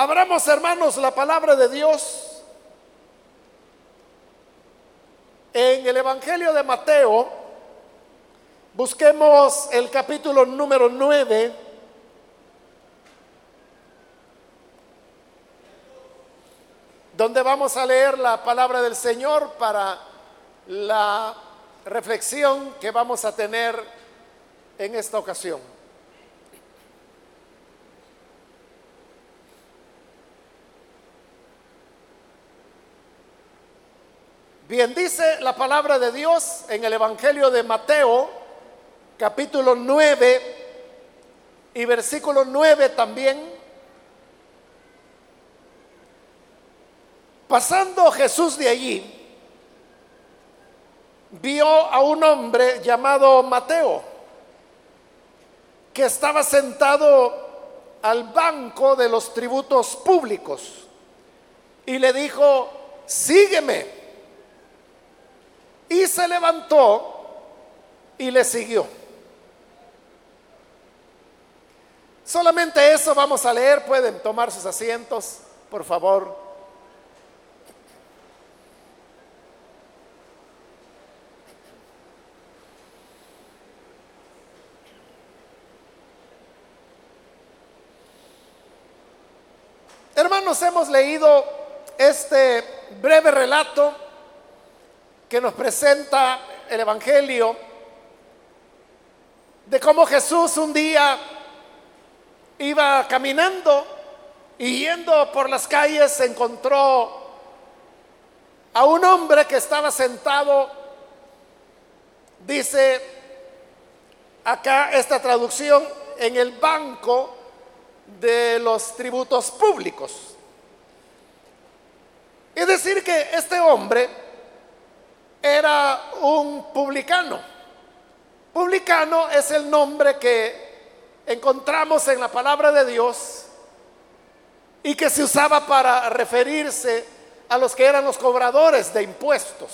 Abramos, hermanos, la palabra de Dios en el Evangelio de Mateo. Busquemos el capítulo número 9. donde vamos a leer la palabra del Señor para la reflexión que vamos a tener en esta ocasión. Bien, dice la palabra de Dios en el Evangelio de Mateo, capítulo 9 y versículo 9 también. Pasando Jesús de allí, vio a un hombre llamado Mateo, que estaba sentado al banco de los tributos públicos, y le dijo, sígueme. Y se levantó y le siguió. Solamente eso vamos a leer. Pueden tomar sus asientos, por favor. Hermanos, hemos leído este breve relato que nos presenta el Evangelio de cómo Jesús un día iba caminando y yendo por las calles se encontró a un hombre que estaba sentado, dice acá esta traducción, en el banco de los tributos públicos. Es decir, que este hombre era un publicano. Publicano es el nombre que encontramos en la palabra de Dios y que se usaba para referirse a los que eran los cobradores de impuestos.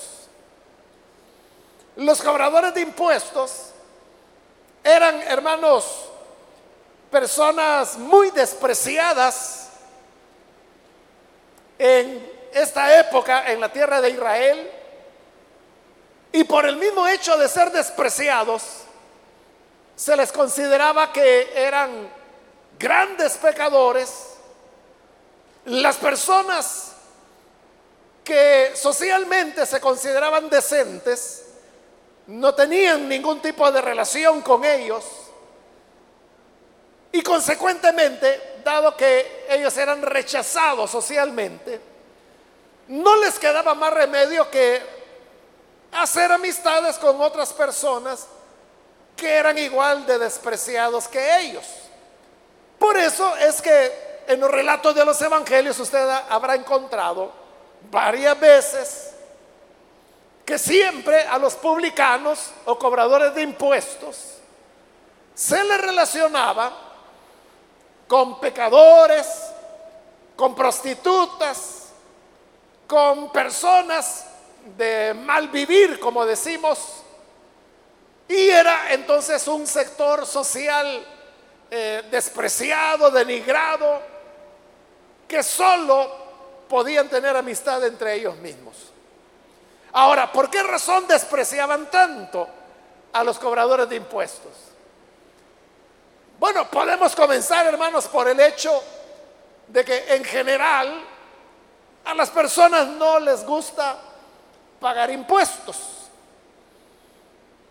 Los cobradores de impuestos eran, hermanos, personas muy despreciadas en esta época en la tierra de Israel y por el mismo hecho de ser despreciados, se les consideraba que eran grandes pecadores. Las personas que socialmente se consideraban decentes no tenían ningún tipo de relación con ellos. Y consecuentemente, dado que ellos eran rechazados socialmente, no les quedaba más remedio que hacer amistades con otras personas que eran igual de despreciados que ellos. Por eso es que en los relatos de los evangelios usted habrá encontrado varias veces que siempre a los publicanos o cobradores de impuestos se les relacionaba con pecadores, con prostitutas, con personas de mal vivir, como decimos, y era entonces un sector social eh, despreciado, denigrado, que solo podían tener amistad entre ellos mismos. Ahora, ¿por qué razón despreciaban tanto a los cobradores de impuestos? Bueno, podemos comenzar, hermanos, por el hecho de que en general a las personas no les gusta pagar impuestos.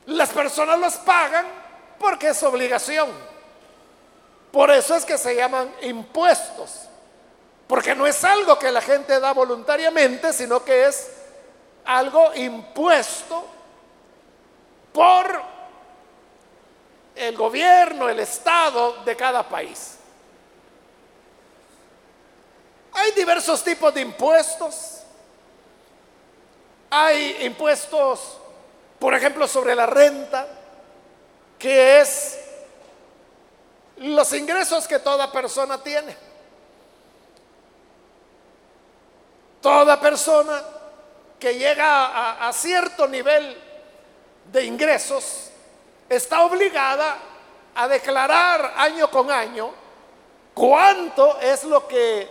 Las personas los pagan porque es obligación. Por eso es que se llaman impuestos. Porque no es algo que la gente da voluntariamente, sino que es algo impuesto por el gobierno, el Estado de cada país. Hay diversos tipos de impuestos. Hay impuestos, por ejemplo, sobre la renta, que es los ingresos que toda persona tiene. Toda persona que llega a, a, cierto nivel de ingresos está obligada a declarar año con año cuánto es lo que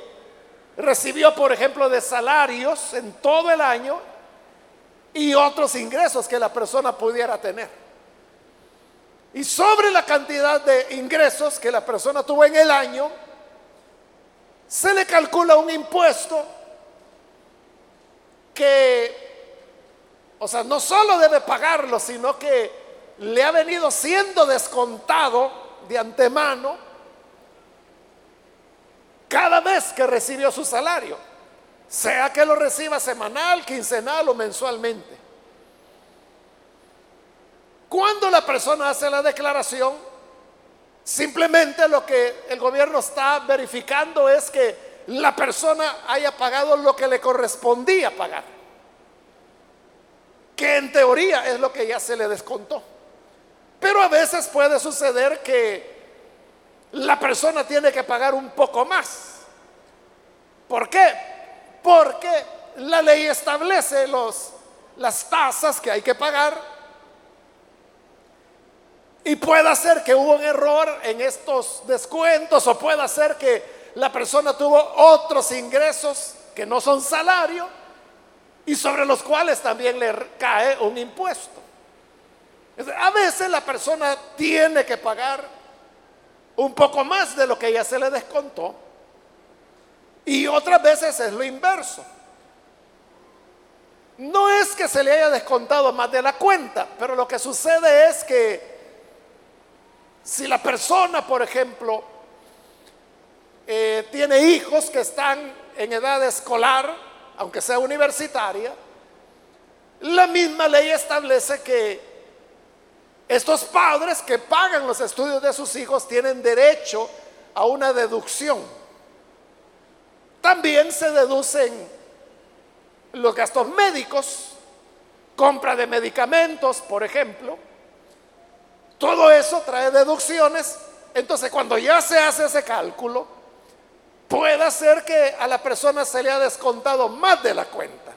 recibió, por ejemplo, de salarios en todo el año y otros ingresos que la persona pudiera tener. Y sobre la cantidad de ingresos que la persona tuvo en el año, se le calcula un impuesto que, o sea, no solo debe pagarlo, sino que le ha venido siendo descontado de antemano cada vez que recibió su salario, sea que lo reciba semanal, quincenal o mensualmente. Cuando la persona hace la declaración, simplemente lo que el gobierno está verificando es que la persona haya pagado lo que le correspondía pagar, que en teoría es lo que ya se le descontó. Pero a veces puede suceder que la persona tiene que pagar un poco más. ¿Por qué? Porque la ley establece los, las tasas que hay que pagar y puede ser que hubo un error en estos descuentos o puede ser que la persona tuvo otros ingresos que no son salario y sobre los cuales también le cae un impuesto. A veces la persona tiene que pagar un poco más de lo que ya se le descontó y otras veces es lo inverso. No es que se le haya descontado más de la cuenta, pero lo que sucede es que si la persona, por ejemplo, eh, tiene hijos que están en edad escolar, aunque sea universitaria, la misma ley establece que estos padres que pagan los estudios de sus hijos tienen derecho a una deducción. También se deducen los gastos médicos, compra de medicamentos, por ejemplo, todo eso trae deducciones. Entonces, cuando ya se hace ese cálculo, puede ser que a la persona se le ha descontado más de la cuenta.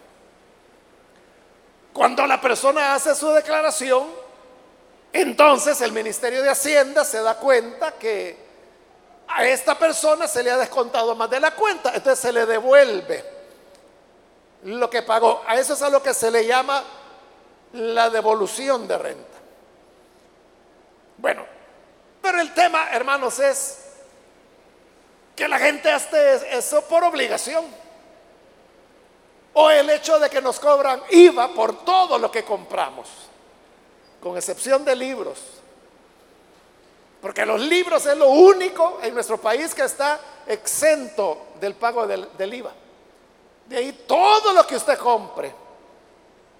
Cuando la persona hace su declaración, entonces el Ministerio de Hacienda se da cuenta que a esta persona se le ha descontado más de la cuenta, entonces se le devuelve lo que pagó. A eso es a lo que se le llama la devolución de renta. Bueno, pero el tema, hermanos, es que la gente hace eso por obligación. O el hecho de que nos cobran IVA por todo lo que compramos, con excepción de libros. Porque los libros es lo único en nuestro país que está exento del pago del, IVA. De ahí todo lo que usted compre,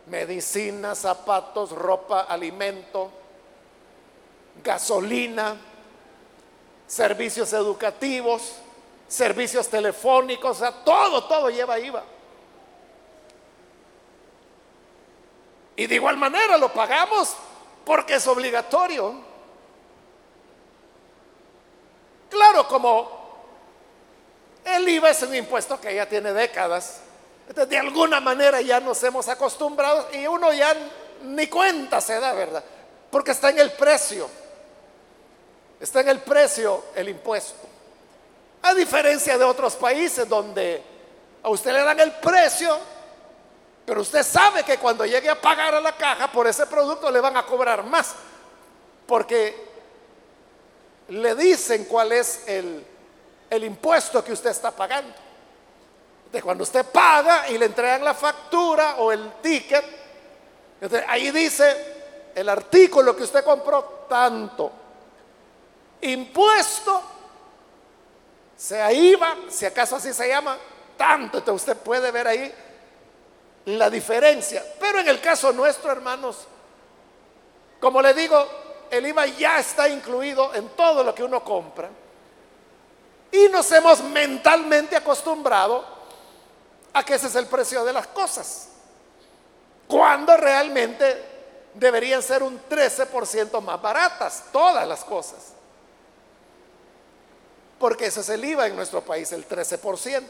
medicina, zapatos, ropa, alimento, gasolina, servicios educativos, servicios telefónicos, o sea, todo, todo lleva IVA. Y de igual manera lo pagamos porque es obligatorio. Claro, como el IVA es un impuesto que ya tiene décadas, entonces de alguna manera ya nos hemos acostumbrado y uno ya ni cuenta se da, ¿verdad? Porque está en el precio. Está en el precio el impuesto. A diferencia de otros países donde a usted le dan el precio, pero usted sabe que cuando llegue a pagar a la caja por ese producto le van a cobrar más, porque le dicen cuál es el, impuesto que usted está pagando. De cuando usted paga y le entregan la factura o el ticket, ahí dice el artículo que usted compró tanto impuesto, sea IVA, si acaso así se llama, tanto. Entonces usted puede ver ahí la diferencia. Pero en el caso nuestro, hermanos, como le digo, el IVA ya está incluido en todo lo que uno compra. Y nos hemos mentalmente acostumbrado a que ese es el precio de las cosas. Cuando realmente deberían ser un 13% más baratas todas las cosas porque ese es el IVA en nuestro país, el 13%.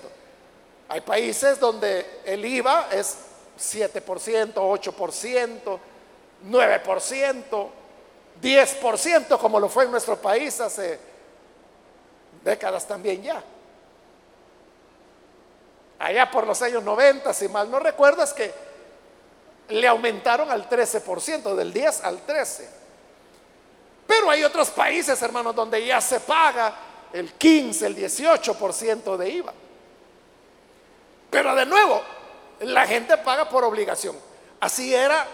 Hay países donde el IVA es 7%, 8%, 9%, 10%, como lo fue en nuestro país hace décadas también ya. allá por los años 90, si mal no recuerdas, que le aumentaron al 13%, del 10 al 13%. Pero hay otros países, hermanos, donde ya se paga el 15, el 18% de IVA. Pero de nuevo, la gente paga por obligación. Así era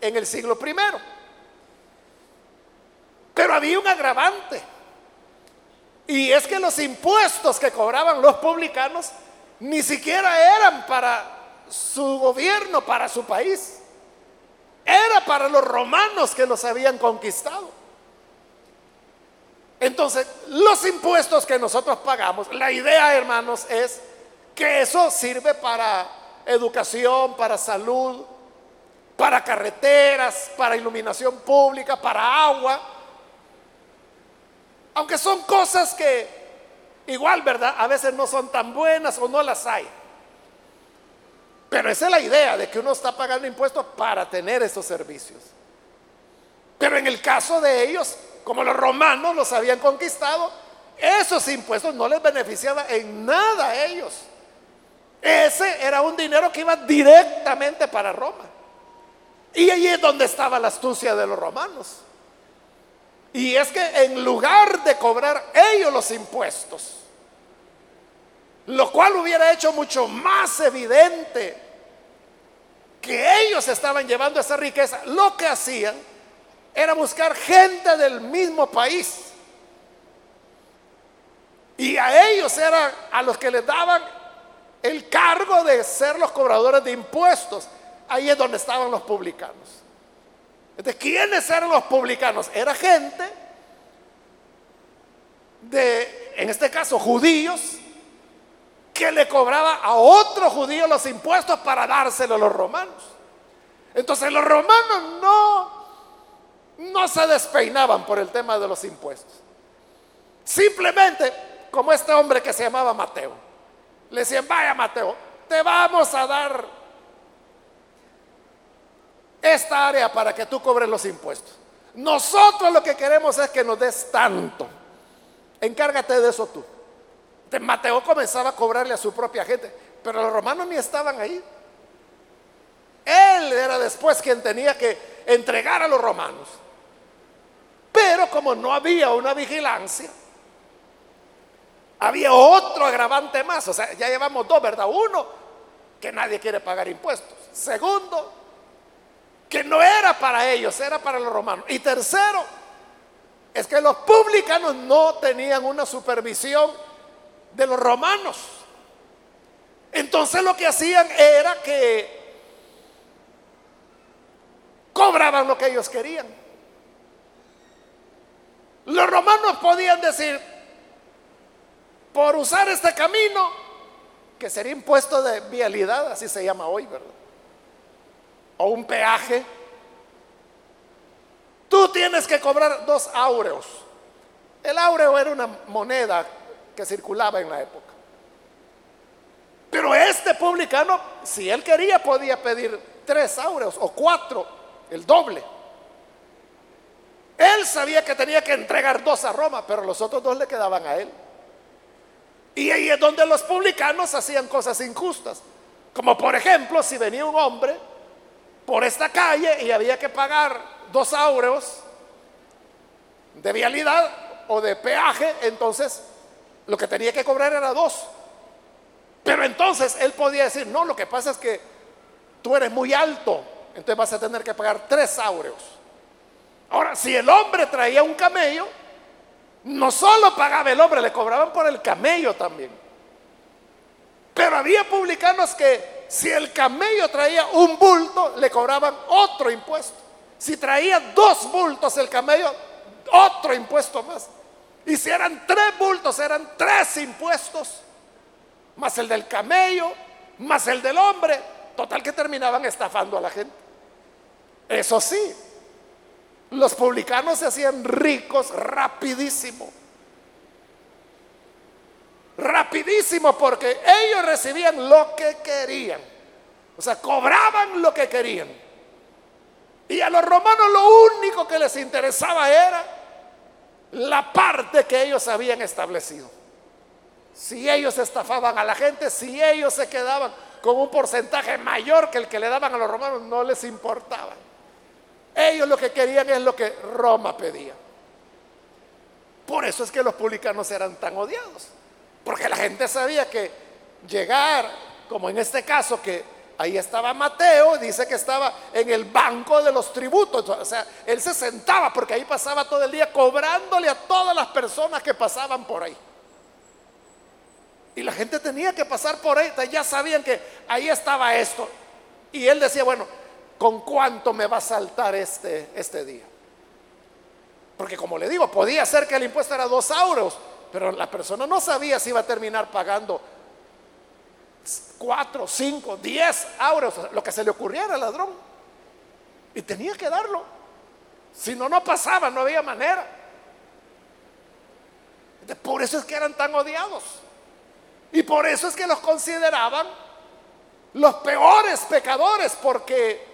en el siglo primero. Pero había un agravante. Y es que los impuestos que cobraban los publicanos ni siquiera eran para su gobierno, para su país. Era para los romanos que los habían conquistado. Entonces, los impuestos que nosotros pagamos, la idea, hermanos, es que eso sirve para educación, para salud, para carreteras, para iluminación pública, para agua. Aunque son cosas que igual, ¿verdad? A veces no son tan buenas o no las hay. Pero esa es la idea de que uno está pagando impuestos para tener esos servicios. Pero en el caso de ellos, como los romanos los habían conquistado, esos impuestos no les beneficiaban en nada a ellos. Ese era un dinero que iba directamente para Roma. Y allí es donde estaba la astucia de los romanos. Y es que en lugar de cobrar ellos los impuestos, lo cual hubiera hecho mucho más evidente que ellos estaban llevando esa riqueza, lo que hacían era buscar gente del mismo país. Y a ellos era a los que les daban el cargo de ser los cobradores de impuestos. Ahí es donde estaban los publicanos. Entonces, ¿quiénes eran los publicanos? Era gente de, en este caso, judíos, que le cobraba a otro judío los impuestos para dárselo a los romanos. Entonces los romanos no no se despeinaban por el tema de los impuestos. Simplemente, como este hombre que se llamaba Mateo, le decían, vaya Mateo, te vamos a dar esta área para que tú cobres los impuestos. Nosotros lo que queremos es que nos des tanto. Encárgate de eso tú. Mateo comenzaba a cobrarle a su propia gente, pero los romanos ni estaban ahí. Él era después quien tenía que entregar a los romanos. Pero como no había una vigilancia, había otro agravante más. O sea, ya llevamos dos, ¿verdad? Uno, que nadie quiere pagar impuestos. Segundo, que no era para ellos, era para los romanos. Y tercero, es que los publicanos no tenían una supervisión de los romanos. Entonces lo que hacían era que cobraban lo que ellos querían. Los romanos podían decir, por usar este camino, que sería impuesto de vialidad, así se llama hoy, ¿verdad? O un peaje. Tú tienes que cobrar dos áureos. El áureo era una moneda que circulaba en la época. Pero este publicano, si él quería, podía pedir tres áureos o cuatro, el doble. Él sabía que tenía que entregar dos a Roma, pero los otros dos le quedaban a él. Y ahí es donde los publicanos hacían cosas injustas. Como por ejemplo, si venía un hombre por esta calle y había que pagar dos áureos de vialidad o de peaje, entonces lo que tenía que cobrar era dos. Pero entonces él podía decir, no, lo que pasa es que tú eres muy alto, entonces vas a tener que pagar tres áureos. Ahora, si el hombre traía un camello, no solo pagaba el hombre, le cobraban por el camello también. Pero había publicanos que si el camello traía un bulto, le cobraban otro impuesto. Si traía dos bultos el camello, otro impuesto más. Y si eran tres bultos, eran tres impuestos. Más el del camello, más el del hombre. Total que terminaban estafando a la gente. Eso sí, los publicanos se hacían ricos rapidísimo. Rapidísimo porque ellos recibían lo que querían. O sea, cobraban lo que querían. Y a los romanos lo único que les interesaba era la parte que ellos habían establecido. si ellos estafaban a la gente, si ellos se quedaban con un porcentaje mayor que el que le daban a los romanos, no les importaba. Ellos lo que querían es lo que Roma pedía. Por eso es que los publicanos eran tan odiados. Porque la gente sabía que llegar, como en este caso, que ahí estaba Mateo, dice que estaba en el banco de los tributos. O sea, él se sentaba porque ahí pasaba todo el día cobrándole a todas las personas que pasaban por ahí. Y la gente tenía que pasar por ahí, ya sabían que ahí estaba esto. Y él decía, bueno, ¿con cuánto me va a saltar este, este día? Porque como le digo, podía ser que el impuesto era dos euros, pero la persona no sabía si iba a terminar pagando cuatro, cinco, diez euros, lo que se le ocurriera al ladrón. Y tenía que darlo. Si no, no pasaba, no había manera. Por eso es que eran tan odiados. Y por eso es que los consideraban los peores pecadores, porque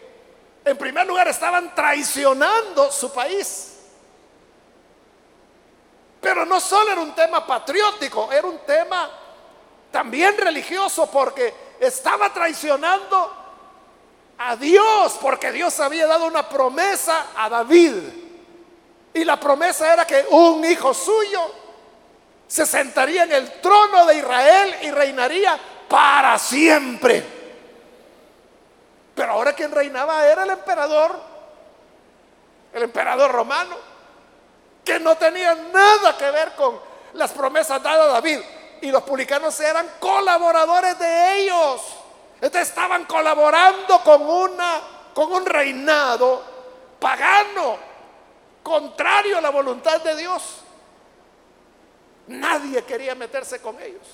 en primer lugar estaban traicionando su país. Pero no solo era un tema patriótico, era un tema también religioso, porque estaba traicionando a Dios, porque Dios había dado una promesa a David. Y la promesa era que un hijo suyo se sentaría en el trono de Israel y reinaría para siempre. Pero ahora quien reinaba era el emperador, el emperador romano, que no tenía nada que ver con las promesas dadas a David. Y los publicanos eran colaboradores de ellos. Entonces estaban colaborando con una con un reinado pagano, contrario a la voluntad de Dios. Nadie quería meterse con ellos.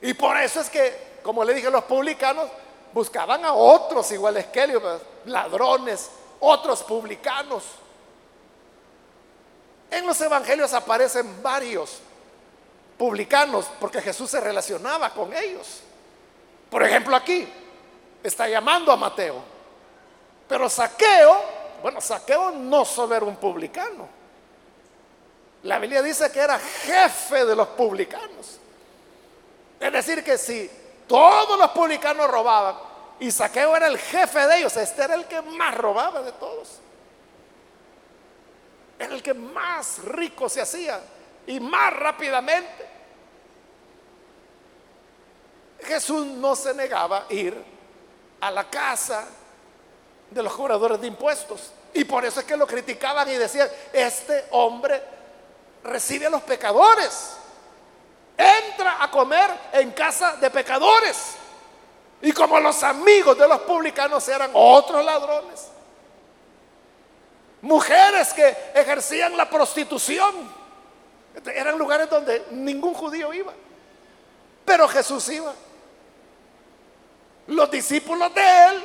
Y por eso es que, como le dije, los publicanos buscaban a otros iguales que ellos, ladrones, otros publicanos. En los evangelios aparecen varios publicanos porque Jesús se relacionaba con ellos. Por ejemplo, aquí está llamando a Mateo. Pero Saqueo, bueno, Saqueo no solo era un publicano. La Biblia dice que era jefe de los publicanos. Es decir, que si todos los publicanos robaban y Saqueo era el jefe de ellos, este era el que más robaba de todos. Era el que más rico se hacía y más rápidamente. Jesús no se negaba a ir a la casa de los cobradores de impuestos. Y por eso es que lo criticaban y decían, este hombre recibe a los pecadores. Entra a comer en casa de pecadores. Y como los amigos de los publicanos eran otros ladrones, mujeres que ejercían la prostitución, eran lugares donde ningún judío iba, pero Jesús iba. Los discípulos de él,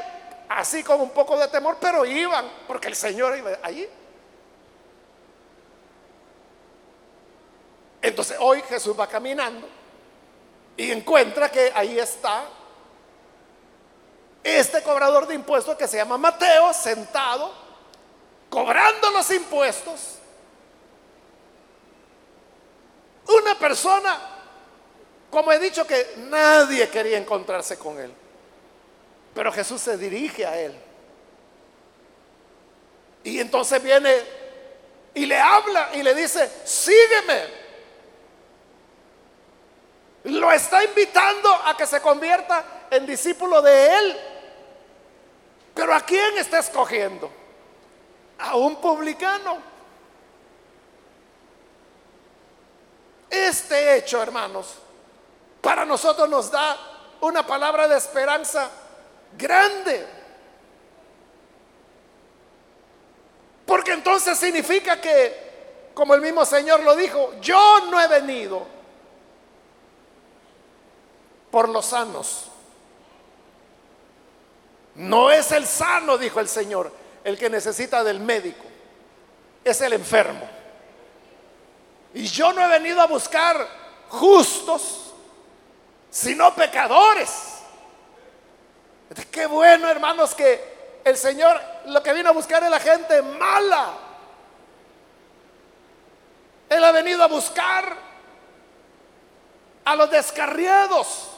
así con un poco de temor, pero iban, porque el Señor iba allí. Entonces hoy Jesús va caminando y encuentra que ahí está este cobrador de impuestos que se llama Mateo, sentado, cobrando los impuestos. Una persona, como he dicho, que nadie quería encontrarse con él. Pero Jesús se dirige a él. Y entonces viene y le habla y le dice, sígueme. Lo está invitando a que se convierta en discípulo de él. Pero ¿a quién está escogiendo? A un publicano. Este hecho, hermanos, para nosotros nos da una palabra de esperanza grande. Porque entonces significa que, como el mismo Señor lo dijo, yo no he venido por los sanos. No es el sano, dijo el Señor, el que necesita del médico, es el enfermo. Y yo no he venido a buscar justos, sino pecadores. Qué bueno, hermanos, que el Señor lo que vino a buscar es la gente mala. Él ha venido a buscar a los descarriados,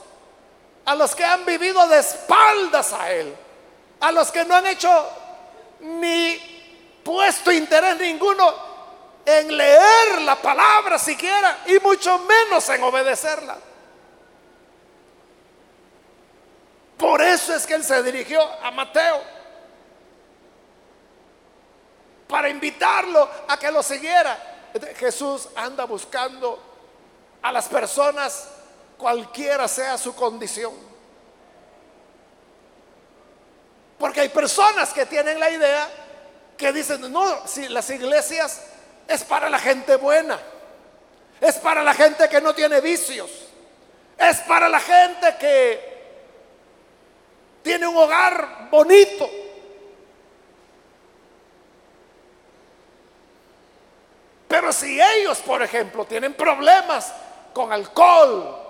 a los que han vivido de espaldas a Él, a los que no han hecho ni puesto interés ninguno en leer la palabra siquiera y mucho menos en obedecerla. Por eso es que él se dirigió a Mateo para invitarlo a que lo siguiera. Jesús anda buscando a las personas cualquiera sea su condición. Porque hay personas que tienen la idea que dicen, no, si las iglesias es para la gente buena, es para la gente que no tiene vicios, es para la gente que tiene un hogar bonito. Pero si ellos, por ejemplo, tienen problemas con alcohol,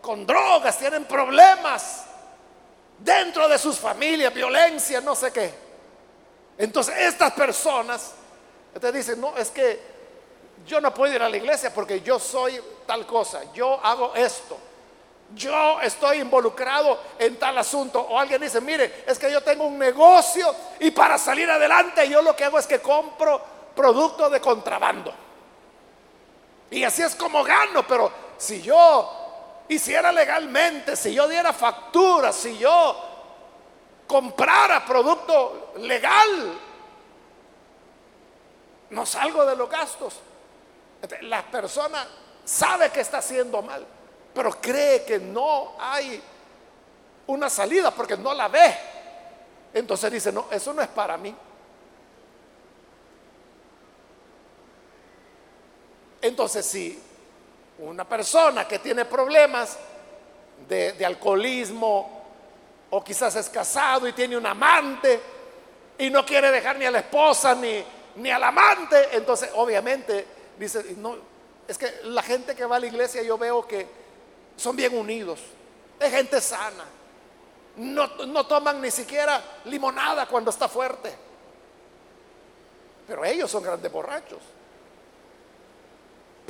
con drogas, tienen problemas dentro de sus familias, violencia, no sé qué. Entonces estas personas te dicen, no, es que yo no puedo ir a la iglesia porque yo soy tal cosa, yo hago esto, yo estoy involucrado en tal asunto. O alguien dice, mire, es que yo tengo un negocio y para salir adelante yo lo que hago es que compro producto de contrabando. Y así es como gano, pero si yo hiciera legalmente, si yo diera factura, si yo comprara producto legal, no salgo de los gastos. La persona sabe que está haciendo mal, pero cree que no hay una salida porque no la ve. Entonces dice, no, eso no es para mí. Entonces, si una persona que tiene problemas de, alcoholismo o quizás es casado y tiene un amante y no quiere dejar ni a la esposa ni, ni al amante, entonces obviamente dice, no, es que la gente que va a la iglesia yo veo que son bien unidos, es gente sana, no, no toman ni siquiera limonada cuando está fuerte, pero ellos son grandes borrachos.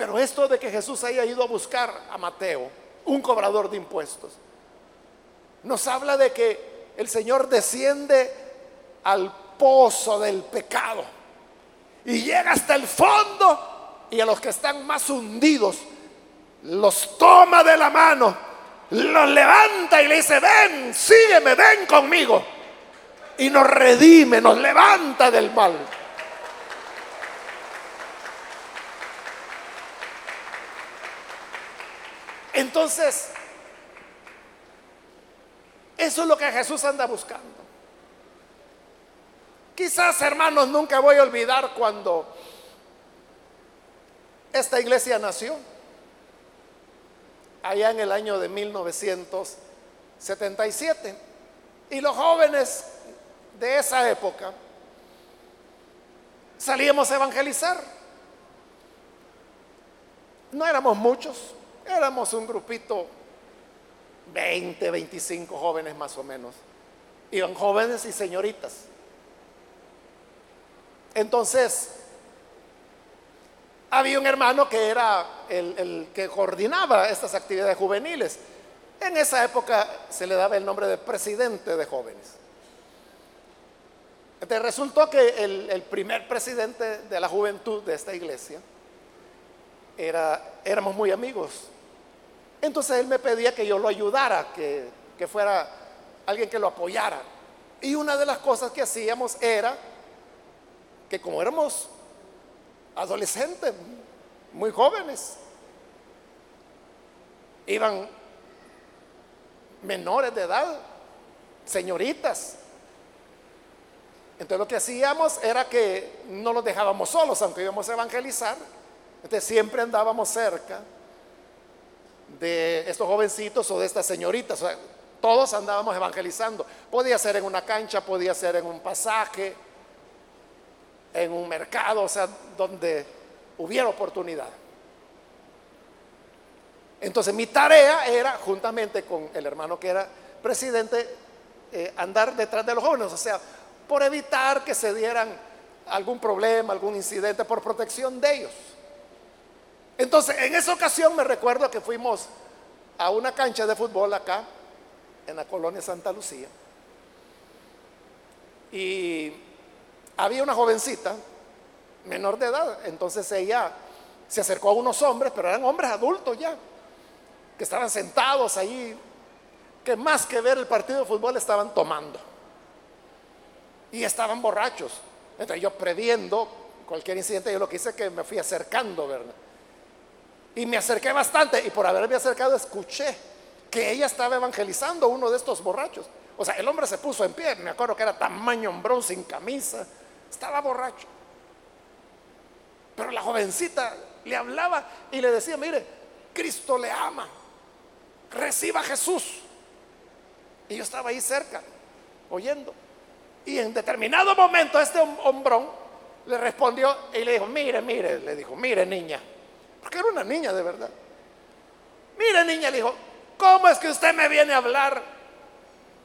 Pero esto de que Jesús haya ido a buscar a Mateo, un cobrador de impuestos, nos habla de que el Señor desciende al pozo del pecado y llega hasta el fondo y a los que están más hundidos los toma de la mano, los levanta y le dice, ven, sígueme, ven conmigo. Y nos redime, nos levanta del mal. Entonces, eso es lo que Jesús anda buscando. Quizás, hermanos, nunca voy a olvidar cuando esta iglesia nació, allá en el año de 1977. Y los jóvenes de esa época salíamos a evangelizar. No éramos muchos, Éramos un grupito, 20, 25 jóvenes más o menos. Iban jóvenes y señoritas. Entonces, había un hermano que era el, que coordinaba estas actividades juveniles. En esa época se le daba el nombre de presidente de jóvenes. Entonces resultó que el, el primer presidente de la juventud de esta iglesia era, éramos muy amigos. Entonces él me pedía que yo lo ayudara, que, que fuera alguien que lo apoyara. Y una de las cosas que hacíamos era que como éramos adolescentes, muy jóvenes, iban menores de edad, señoritas. Entonces lo que hacíamos era que no los dejábamos solos, aunque íbamos a evangelizar. Entonces siempre andábamos cerca de estos jovencitos o de estas señoritas. todos andábamos evangelizando. Podía ser en una cancha, podía ser en un pasaje, en un mercado, o sea, donde hubiera oportunidad. Entonces mi tarea era, juntamente con el hermano que era presidente, eh, andar detrás de los jóvenes, o sea, por evitar que se dieran algún problema, algún incidente, por protección de ellos. Entonces, en esa ocasión me recuerdo que fuimos a una cancha de fútbol acá, en la colonia Santa Lucía. Y había una jovencita, menor de edad, entonces ella se acercó a unos hombres, pero eran hombres adultos ya, que estaban sentados ahí, que más que ver el partido de fútbol estaban tomando. Y estaban borrachos. Entonces yo previendo cualquier incidente, yo lo que hice es que me fui acercando, ¿verdad? Y me acerqué bastante y por haberme acercado escuché que ella estaba evangelizando a uno de estos borrachos. O sea, el hombre se puso en pie, me acuerdo que era tamaño hombrón, sin camisa, estaba borracho. Pero la jovencita le hablaba y le decía, mire, Cristo le ama, reciba a Jesús. Y yo estaba ahí cerca, oyendo. Y en determinado momento este hombrón le respondió y le dijo, mire, mire, le dijo, mire niña, porque era una niña de verdad. Mire niña, le dijo, ¿cómo es que usted me viene a hablar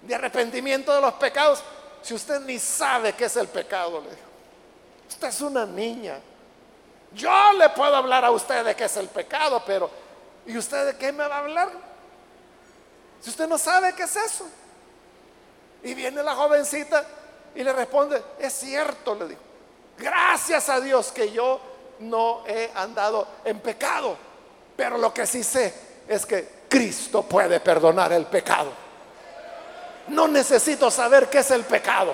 de arrepentimiento de los pecados si usted ni sabe qué es el pecado? Le dijo, usted es una niña. Yo le puedo hablar a usted de qué es el pecado, pero ¿y usted de qué me va a hablar? Si usted no sabe qué es eso. Y viene la jovencita y le responde, es cierto, le digo, gracias a Dios que yo no he andado en pecado, pero lo que sí sé es que Cristo puede perdonar el pecado. No necesito saber qué es el pecado.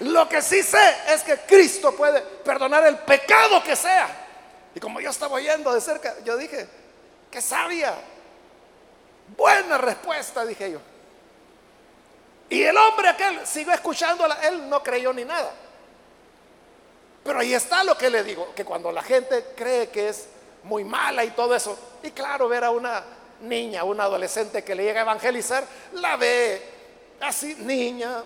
Lo que sí sé es que Cristo puede perdonar el pecado que sea. Y como yo estaba oyendo de cerca, yo dije, qué sabia. Buena respuesta, dije yo. Y el hombre aquel siguió escuchándola, él no creyó ni nada. Pero ahí está lo que le digo, que cuando la gente cree que es muy mala y todo eso, y claro, ver a una niña, una adolescente que le llega a evangelizar, la ve así, niña,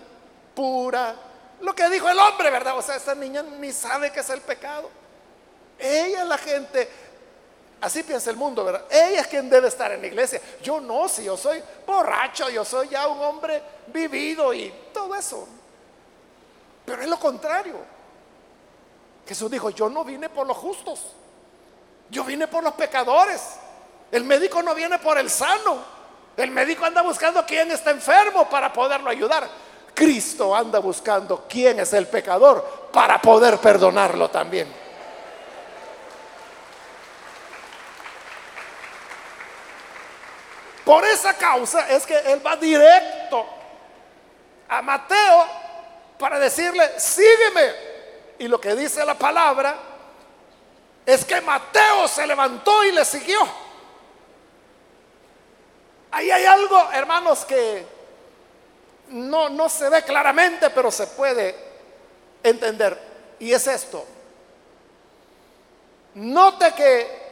pura, lo que dijo el hombre, ¿verdad? O sea, esta niña ni sabe qué es el pecado. Ella la gente, así piensa el mundo, ¿verdad? Ella es quien debe estar en la iglesia. Yo no, si yo soy borracho, yo soy ya un hombre vivido y todo eso. Pero es lo contrario. Jesús dijo, yo no vine por los justos, yo vine por los pecadores. El médico no viene por el sano. El médico anda buscando quién está enfermo para poderlo ayudar. Cristo anda buscando quién es el pecador para poder perdonarlo también. Por esa causa es que él va directo a Mateo para decirle, sígueme. Y lo que dice la palabra es que Mateo se levantó y le siguió. Ahí hay algo, hermanos, que no, no se ve claramente, pero se puede entender. Y es esto. Note que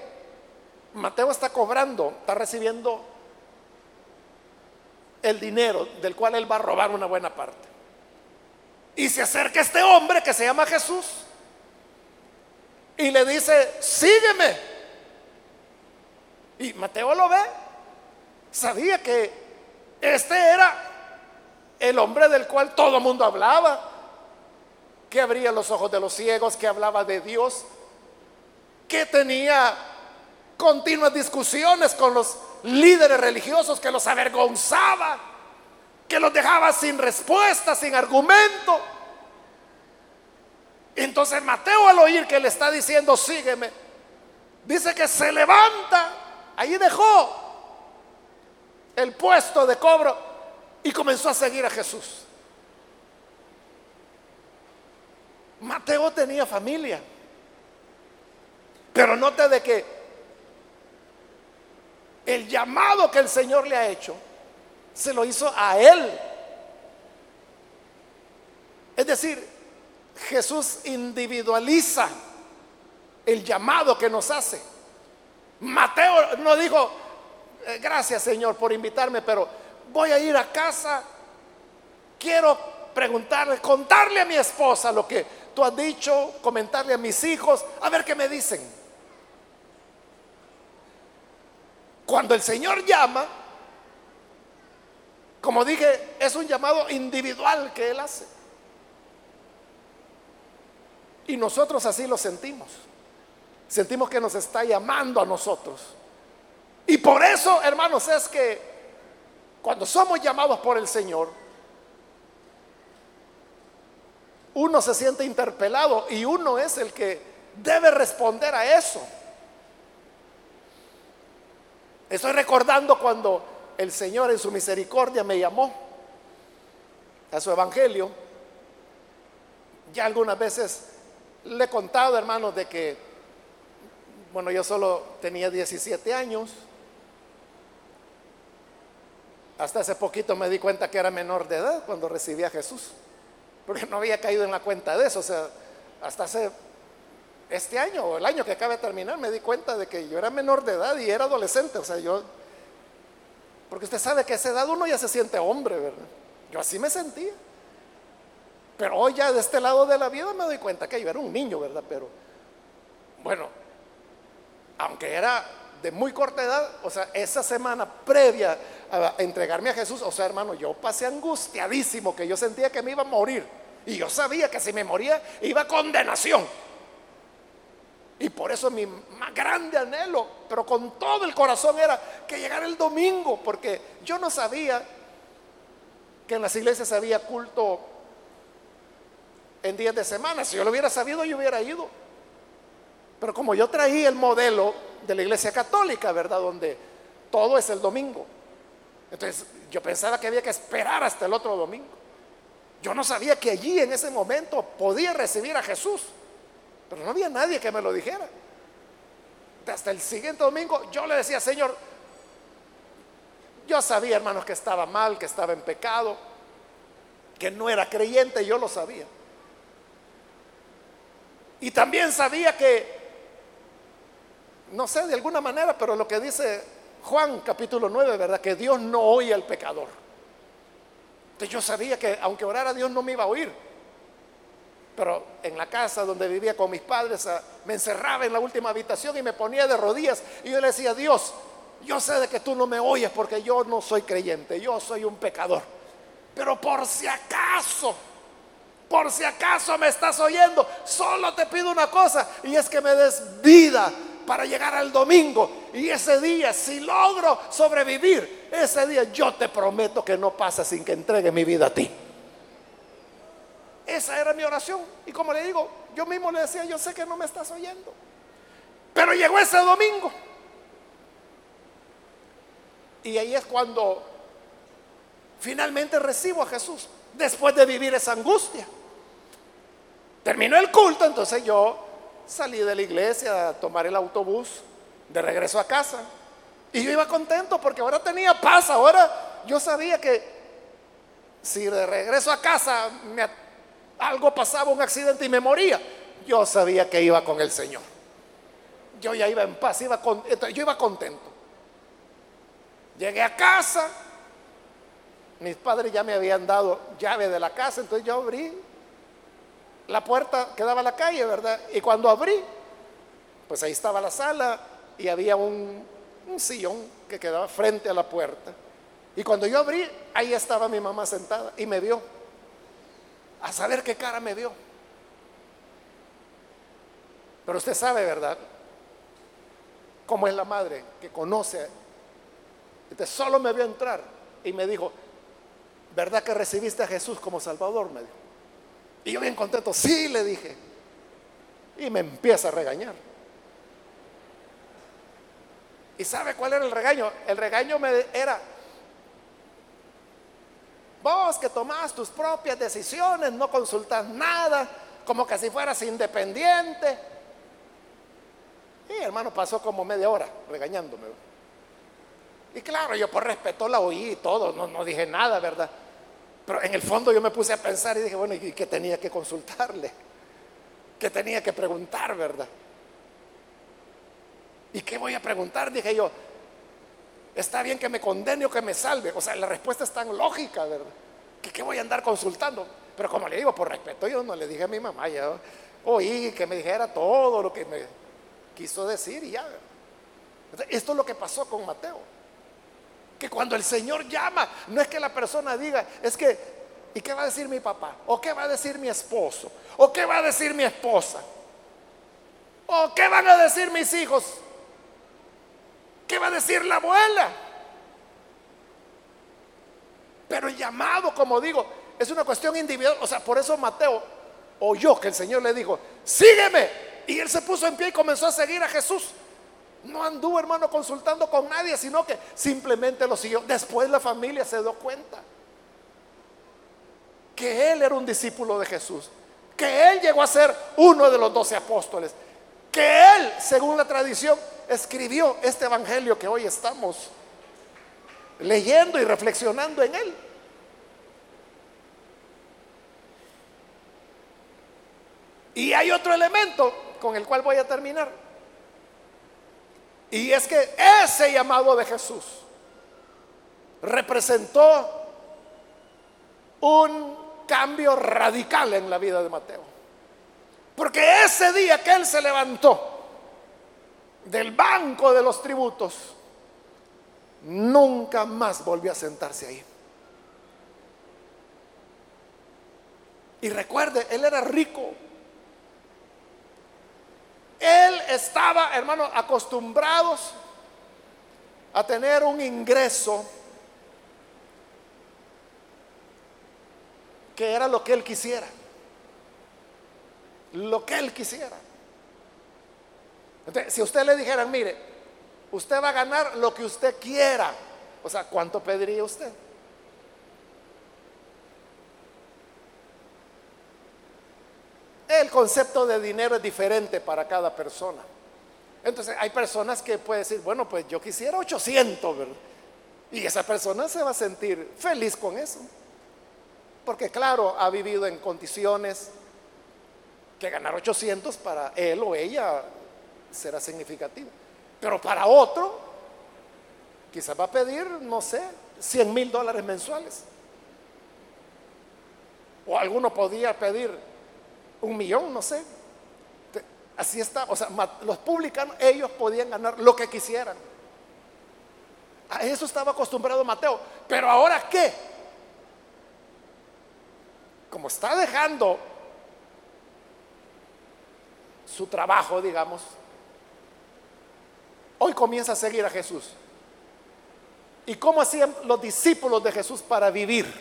Mateo está cobrando, está recibiendo el dinero del cual él va a robar una buena parte. Y se acerca este hombre que se llama Jesús y le dice, sígueme. Y Mateo lo ve, sabía que este era el hombre del cual todo el mundo hablaba, que abría los ojos de los ciegos, que hablaba de Dios, que tenía continuas discusiones con los líderes religiosos, que los avergonzaba que los dejaba sin respuesta, sin argumento. Entonces Mateo al oír que le está diciendo, sígueme, dice que se levanta, ahí dejó el puesto de cobro y comenzó a seguir a Jesús. Mateo tenía familia, pero note de que el llamado que el Señor le ha hecho se lo hizo a él. Es decir, Jesús individualiza el llamado que nos hace. Mateo no dijo, eh, gracias Señor por invitarme, pero voy a ir a casa, quiero preguntarle, contarle a mi esposa lo que tú has dicho, comentarle a mis hijos, a ver qué me dicen. Cuando el Señor llama, como dije, es un llamado individual que Él hace. Y nosotros así lo sentimos. Sentimos que nos está llamando a nosotros. Y por eso, hermanos, es que cuando somos llamados por el Señor, uno se siente interpelado y uno es el que debe responder a eso. Estoy recordando cuando el Señor en su misericordia me llamó a su evangelio. Ya algunas veces le he contado, hermanos, de que, bueno, yo solo tenía 17 años. Hasta hace poquito me di cuenta que era menor de edad cuando recibí a Jesús, porque no había caído en la cuenta de eso. O sea, hasta hace este año o el año que acaba de terminar me di cuenta de que yo era menor de edad y era adolescente. O sea, yo, porque usted sabe que a esa edad uno ya se siente hombre, ¿verdad? Yo así me sentía. Pero hoy ya de este lado de la vida me doy cuenta que yo era un niño, ¿verdad? Pero bueno, aunque era de muy corta edad, o sea, esa semana previa a entregarme a Jesús, o sea, hermano, yo pasé angustiadísimo, que yo sentía que me iba a morir. Y yo sabía que si me moría iba a condenación. Y por eso mi más grande anhelo, pero con todo el corazón era que llegara el domingo, porque yo no sabía que en las iglesias había culto en días de semana. Si yo lo hubiera sabido, yo hubiera ido. Pero como yo traía el modelo de la iglesia católica, ¿verdad? Donde todo es el domingo. Entonces yo pensaba que había que esperar hasta el otro domingo. Yo no sabía que allí en ese momento podía recibir a Jesús. Pero no había nadie que me lo dijera. Hasta el siguiente domingo yo le decía, Señor, yo sabía, hermanos, que estaba mal, que estaba en pecado, que no era creyente, yo lo sabía. Y también sabía que, no sé, de alguna manera, pero lo que dice Juan capítulo 9, ¿verdad? Que Dios no oye al pecador. Entonces yo sabía que aunque orara Dios no me iba a oír. Pero en la casa donde vivía con mis padres, ah, me encerraba en la última habitación y me ponía de rodillas y yo le decía, Dios, yo sé de que tú no me oyes porque yo no soy creyente, yo soy un pecador. Pero por si acaso, por si acaso me estás oyendo, solo te pido una cosa y es que me des vida para llegar al domingo. Y ese día, si logro sobrevivir, ese día yo te prometo que no pasa sin que entregue mi vida a ti. Esa era mi oración. Y como le digo, yo mismo le decía, yo sé que no me estás oyendo. Pero llegó ese domingo. Y ahí es cuando finalmente recibo a Jesús, después de vivir esa angustia. Terminó el culto, entonces yo salí de la iglesia a tomar el autobús de regreso a casa. Y yo iba contento porque ahora tenía paz, ahora yo sabía que si de regreso a casa me algo pasaba, un accidente y me moría, yo sabía que iba con el Señor. Yo ya iba en paz, iba yo iba contento. Llegué a casa, mis padres ya me habían dado llave de la casa, entonces yo abrí la puerta que daba a la calle, ¿verdad? Y cuando abrí, pues ahí estaba la sala y había un sillón que quedaba frente a la puerta. Y cuando yo abrí, ahí estaba mi mamá sentada y me vio a saber qué cara me vio. Pero usted sabe, ¿verdad? Cómo es la madre que conoce. Entonces solo me vio entrar y me dijo, ¿verdad que recibiste a Jesús como Salvador? Me dijo. Y yo bien contento, sí, le dije. Y me empieza a regañar. ¿Y sabe cuál era el regaño? El regaño me era, Vos que tomás tus propias decisiones, no consultas nada, como que si fueras independiente. Y hermano pasó como media hora regañándome. Y claro, yo por respeto la oí y todo, no, no dije nada, ¿verdad? Pero en el fondo yo me puse a pensar y dije, bueno, ¿y qué tenía que consultarle? ¿Qué tenía que preguntar, verdad? ¿Y qué voy a preguntar? Dije yo, Está bien que me condene o que me salve. O sea, la respuesta es tan lógica, ¿verdad? Que qué voy a andar consultando. Pero como le digo, por respeto, yo no le dije a mi mamá, ya oí que me dijera todo lo que me quiso decir y ya. Esto es lo que pasó con Mateo. Que cuando el Señor llama, no es que la persona diga, es que, ¿y qué va a decir mi papá? ¿O qué va a decir mi esposo? ¿O qué va a decir mi esposa? ¿O qué van a decir mis hijos? ¿Qué va a decir la abuela? Pero el llamado, como digo, es una cuestión individual. O sea, por eso Mateo oyó que el Señor le dijo, sígueme. Y él se puso en pie y comenzó a seguir a Jesús. No anduvo, hermano, consultando con nadie, sino que simplemente lo siguió. Después la familia se dio cuenta que él era un discípulo de Jesús, que él llegó a ser uno de los doce apóstoles, que él, según la tradición, escribió este evangelio que hoy estamos leyendo y reflexionando en él. Y hay otro elemento con el cual voy a terminar. Y es que ese llamado de Jesús representó un cambio radical en la vida de Mateo. Porque ese día que él se levantó del banco de los tributos, nunca más volvió a sentarse ahí. Y recuerde, él era rico. Él estaba, hermano, acostumbrados a tener un ingreso que era lo que él quisiera. Lo que él quisiera. Entonces, si usted le dijera, mire, usted va a ganar lo que usted quiera, o sea, ¿cuánto pediría usted? El concepto de dinero es diferente para cada persona. Entonces hay personas que pueden decir, bueno, pues yo quisiera 800, ¿verdad? Y esa persona se va a sentir feliz con eso. Porque claro, ha vivido en condiciones que ganar 800 para él o ella será significativo. Pero para otro, quizás va a pedir, no sé, 100 mil dólares mensuales. O alguno podía pedir un millón, no sé. Así está, o sea, los publicanos, ellos podían ganar lo que quisieran. A eso estaba acostumbrado Mateo. Pero ahora qué? como está dejando su trabajo, digamos, hoy comienza a seguir a Jesús. ¿Y cómo hacían los discípulos de Jesús para vivir?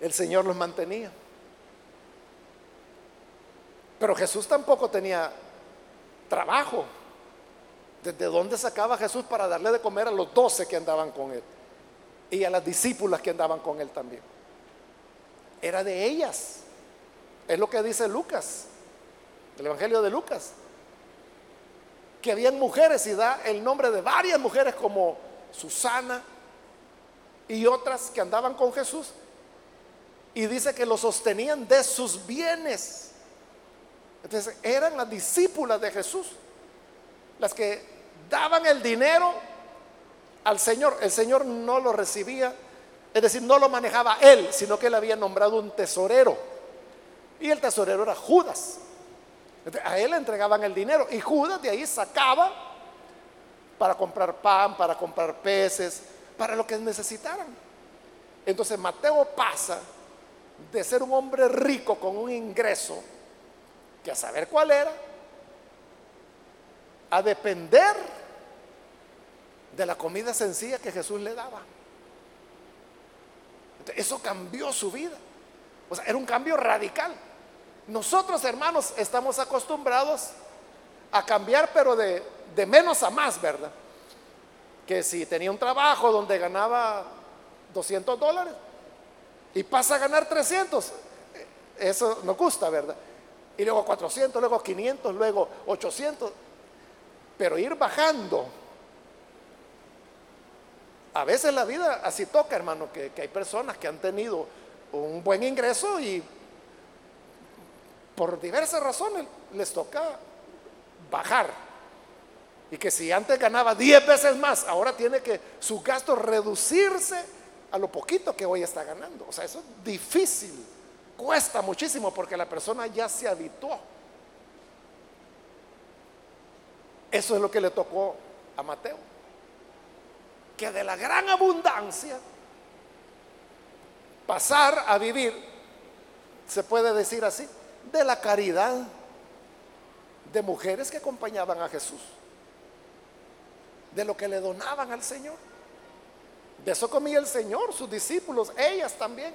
El Señor los mantenía. Pero Jesús tampoco tenía trabajo. ¿Desde dónde sacaba Jesús para darle de comer a los doce que andaban con él? y a las discípulas que andaban con él también. Era de ellas. Es lo que dice Lucas, el Evangelio de Lucas. Que habían mujeres y da el nombre de varias mujeres como Susana y otras que andaban con Jesús. Y dice que lo sostenían de sus bienes. Entonces eran las discípulas de Jesús las que daban el dinero al Señor. El Señor no lo recibía, es decir, no lo manejaba él, sino que él había nombrado un tesorero. Y el tesorero era Judas. A él le entregaban el dinero y Judas de ahí sacaba para comprar pan, para comprar peces, para lo que necesitaran. Entonces Mateo pasa de ser un hombre rico con un ingreso, que a saber cuál era, a depender de la comida sencilla que Jesús le daba. eso cambió su vida. O sea, era un cambio radical. Nosotros, hermanos, estamos acostumbrados a cambiar, pero de, de menos a más, ¿verdad? Que si tenía un trabajo donde ganaba 200 dólares y pasa a ganar 300, eso nos gusta, ¿verdad? Y luego 400, luego 500, luego 800. Pero ir bajando a veces la vida así toca, hermano, que, hay personas que han tenido un buen ingreso y por diversas razones les toca bajar. Y que si antes ganaba 10 veces más, ahora tiene que su gasto reducirse a lo poquito que hoy está ganando. O sea, eso es difícil, cuesta muchísimo porque la persona ya se habituó. Eso es lo que le tocó a Mateo que de la gran abundancia pasar a vivir, se puede decir así, de la caridad, de mujeres que acompañaban a Jesús, de lo que le donaban al Señor. De eso comía el Señor, sus discípulos, ellas también.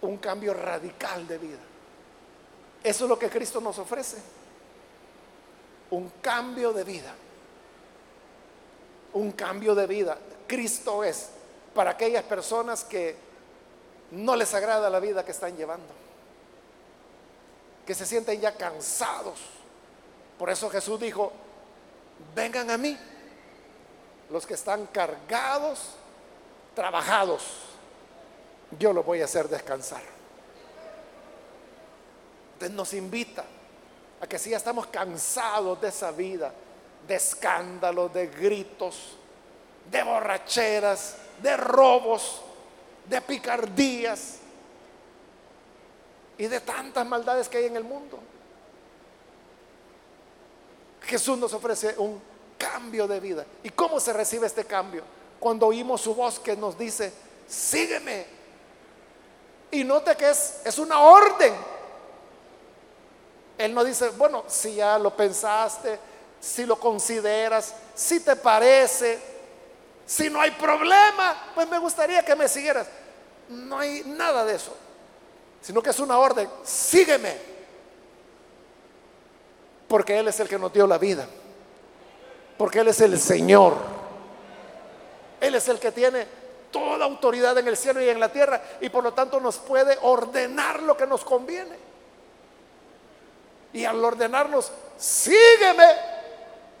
Un cambio radical de vida. Eso es lo que Cristo nos ofrece. Un cambio de vida. Un cambio de vida. Cristo es para aquellas personas que no les agrada la vida que están llevando. Que se sienten ya cansados. Por eso Jesús dijo, vengan a mí los que están cargados, trabajados, yo los voy a hacer descansar. Entonces nos invita a que si ya estamos cansados de esa vida, de escándalos, de gritos, de borracheras, de robos, de picardías y de tantas maldades que hay en el mundo. Jesús nos ofrece un cambio de vida. ¿Y cómo se recibe este cambio? Cuando oímos su voz que nos dice, sígueme. Y note que es, es una orden. Él no dice, bueno, si ya lo pensaste, si lo consideras, si te parece, si no hay problema, pues me gustaría que me siguieras. No hay nada de eso, sino que es una orden, sígueme, porque Él es el que nos dio la vida. Porque Él es el Señor. Él es el que tiene toda autoridad en el cielo y en la tierra y por lo tanto nos puede ordenar lo que nos conviene. Y al ordenarnos, sígueme,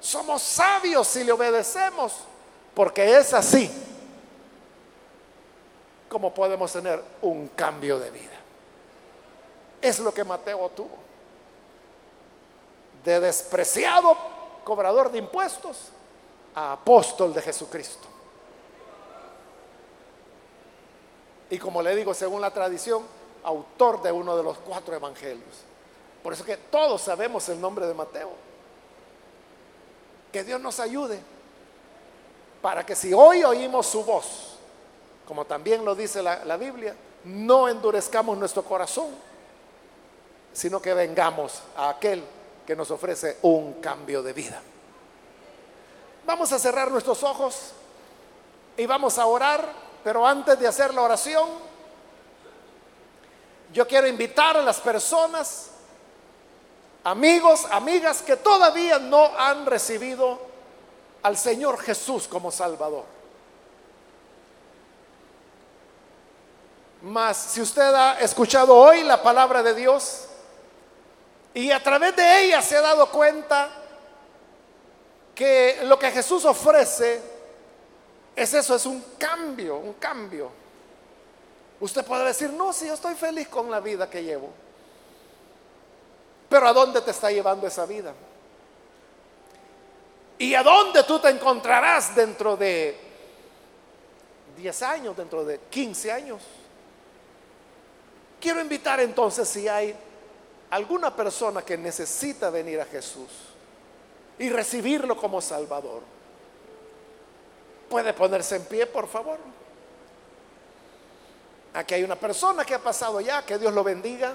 somos sabios si le obedecemos, porque es así como podemos tener un cambio de vida. Es lo que Mateo tuvo. De despreciado cobrador de impuestos, a apóstol de Jesucristo. Y como le digo, según la tradición, autor de uno de los cuatro evangelios. Por eso que todos sabemos el nombre de Mateo. Que Dios nos ayude para que si hoy oímos su voz, como también lo dice la, Biblia, no endurezcamos nuestro corazón, sino que vengamos a aquel que nos ofrece un cambio de vida. Vamos a cerrar nuestros ojos y vamos a orar, pero antes de hacer la oración, yo quiero invitar a las personas, amigos, amigas, que todavía no han recibido al Señor Jesús como Salvador. Mas si usted ha escuchado hoy la palabra de Dios, y a través de ella se ha dado cuenta que lo que Jesús ofrece es eso, es un cambio, un cambio. Usted puede decir, no, si yo estoy feliz con la vida que llevo. Pero ¿a dónde te está llevando esa vida? ¿Y a dónde tú te encontrarás dentro de 10 años, dentro de 15 años? Quiero invitar entonces si hay alguna persona que necesita venir a Jesús y recibirlo como Salvador, puede ponerse en pie, por favor. Aquí hay una persona que ha pasado ya, que Dios lo bendiga.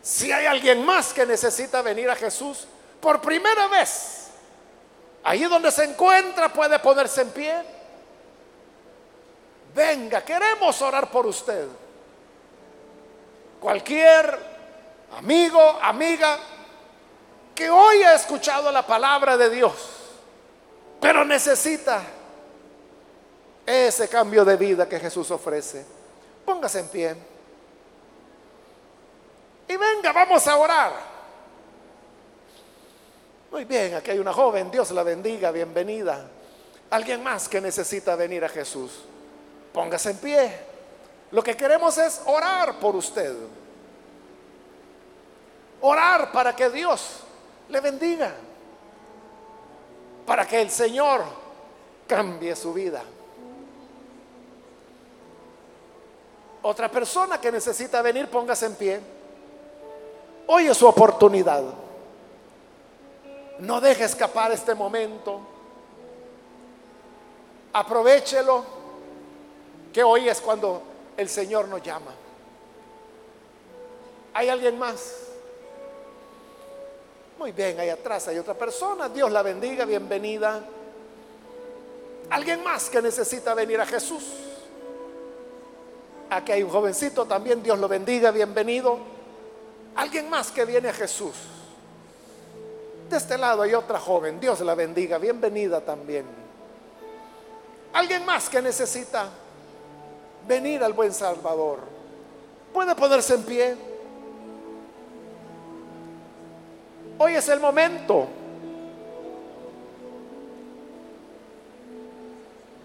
Si hay alguien más que necesita venir a Jesús por primera vez, ahí donde se encuentra puede ponerse en pie. Venga, queremos orar por usted. Cualquier amigo, amiga, que hoy ha escuchado la palabra de Dios, pero necesita ese cambio de vida que Jesús ofrece. Póngase en pie. Y venga, vamos a orar. Muy bien, aquí hay una joven, Dios la bendiga, bienvenida. Alguien más que necesita venir a Jesús. Póngase en pie. Lo que queremos es orar por usted. Orar para que Dios le bendiga. Para que el Señor cambie su vida. Otra persona que necesita venir, póngase en pie. Hoy es su oportunidad. No deje escapar este momento. Aprovechelo, que hoy es cuando el Señor nos llama. ¿Hay alguien más? Muy bien, ahí atrás hay otra persona. Dios la bendiga, bienvenida. ¿Alguien más que necesita venir a Jesús? Aquí hay un jovencito también, Dios lo bendiga, bienvenido. ¿Alguien más que viene a Jesús? De este lado hay otra joven, Dios la bendiga, bienvenida también. ¿Alguien más que necesita venir al buen Salvador? ¿Puede ponerse en pie? Hoy es el momento.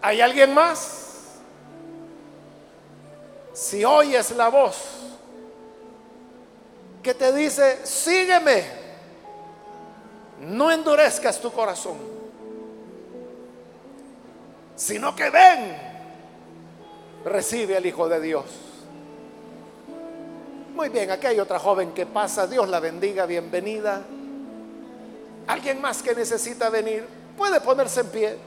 ¿Hay alguien más? Si oyes la voz que te dice, sígueme, no endurezcas tu corazón, sino que ven, recibe al Hijo de Dios. Muy bien, aquí hay otra joven que pasa, Dios la bendiga, bienvenida. Alguien más que necesita venir, puede ponerse en pie.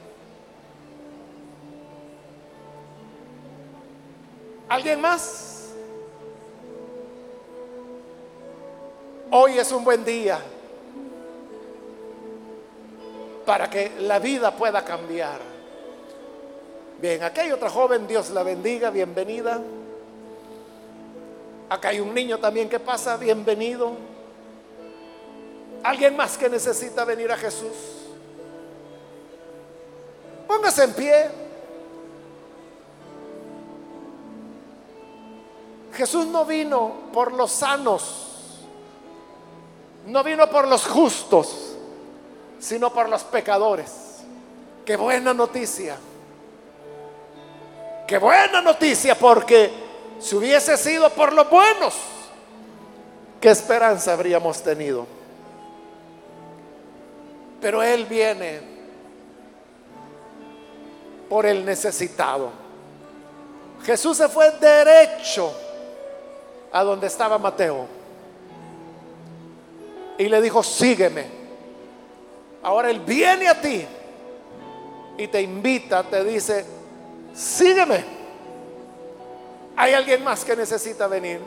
¿Alguien más? Hoy es un buen día para que la vida pueda cambiar. Bien, aquí hay otra joven, Dios la bendiga, bienvenida. Acá hay un niño también que pasa, bienvenido. ¿Alguien más que necesita venir a Jesús? Póngase en pie. Jesús no vino por los sanos, no vino por los justos, sino por los pecadores. Qué buena noticia. Qué buena noticia porque si hubiese sido por los buenos, ¿qué esperanza habríamos tenido? Pero Él viene por el necesitado. Jesús se fue derecho a donde estaba Mateo. Y le dijo, sígueme. Ahora Él viene a ti y te invita, te dice, sígueme. ¿Hay alguien más que necesita venir?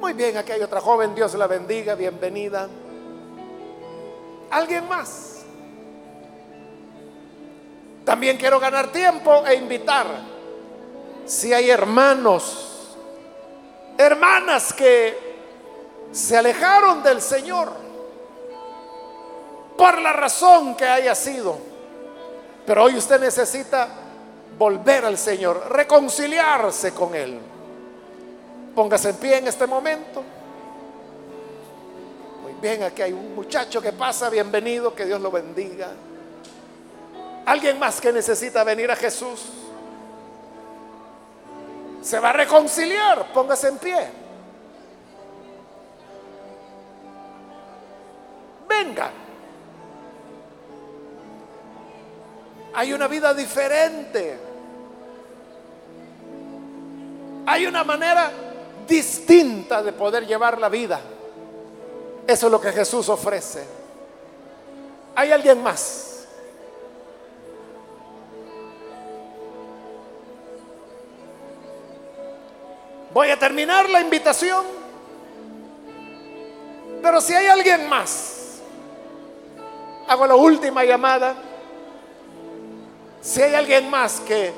Muy bien, aquí hay otra joven, Dios la bendiga, bienvenida. ¿Alguien más? También quiero ganar tiempo e invitar, si hay hermanos, hermanas que se alejaron del Señor, por la razón que haya sido, pero hoy usted necesita volver al Señor, reconciliarse con Él. Póngase en pie en este momento. Muy bien, aquí hay un muchacho que pasa, bienvenido, que Dios lo bendiga. Alguien más que necesita venir a Jesús. Se va a reconciliar, póngase en pie. Venga. Hay una vida diferente. Hay una manera distinta de poder llevar la vida. Eso es lo que Jesús ofrece. ¿Hay alguien más? Voy a terminar la invitación. Pero si hay alguien más, hago la última llamada. Si hay alguien más que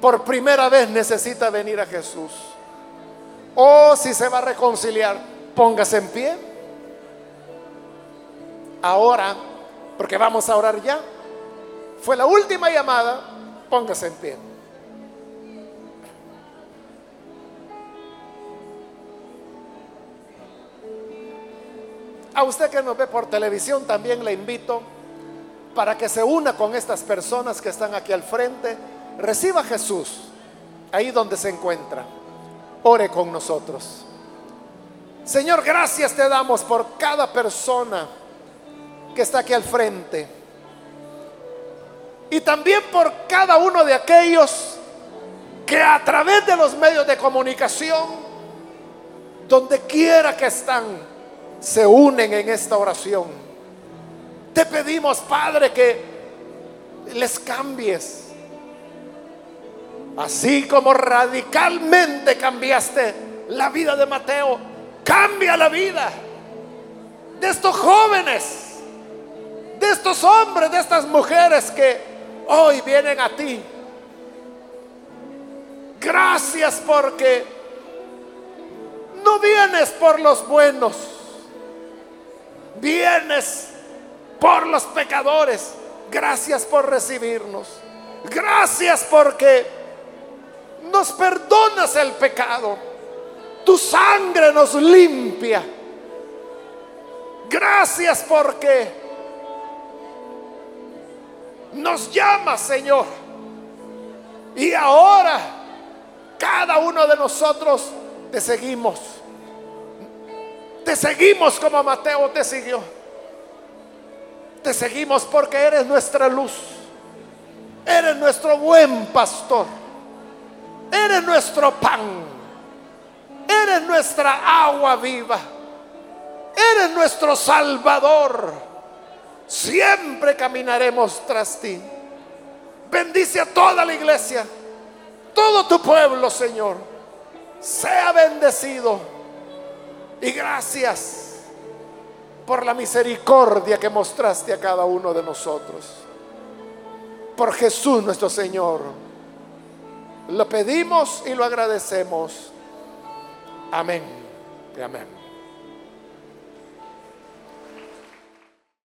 por primera vez necesita venir a Jesús o si se va a reconciliar, póngase en pie. Ahora, porque vamos a orar ya. Fue la última llamada, póngase en pie. A usted que nos ve por televisión también le invito para que se una con estas personas que están aquí al frente. Reciba a Jesús ahí donde se encuentra ore con nosotros. Señor, gracias te damos por cada persona que está aquí al frente. Y también por cada uno de aquellos que a través de los medios de comunicación, donde quiera que están, se unen en esta oración. Te pedimos, Padre, que les cambies Así como radicalmente cambiaste la vida de Mateo, cambia la vida de estos jóvenes, de estos hombres, de estas mujeres que hoy vienen a ti. Gracias porque no vienes por los buenos, vienes por los pecadores. Gracias por recibirnos. Gracias porque nos perdonas el pecado. Tu sangre nos limpia. Gracias porque nos llamas, Señor. Y ahora cada uno de nosotros te seguimos. Te seguimos como Mateo te siguió. Te seguimos porque eres nuestra luz. Eres nuestro buen pastor. Eres nuestro pan. Eres nuestra agua viva. Eres nuestro salvador. Siempre caminaremos tras ti. Bendice a toda la iglesia. Todo tu pueblo, Señor. Sea bendecido. Y gracias por la misericordia que mostraste a cada uno de nosotros. Por Jesús nuestro Señor. Lo pedimos y lo agradecemos. Amén. Amén.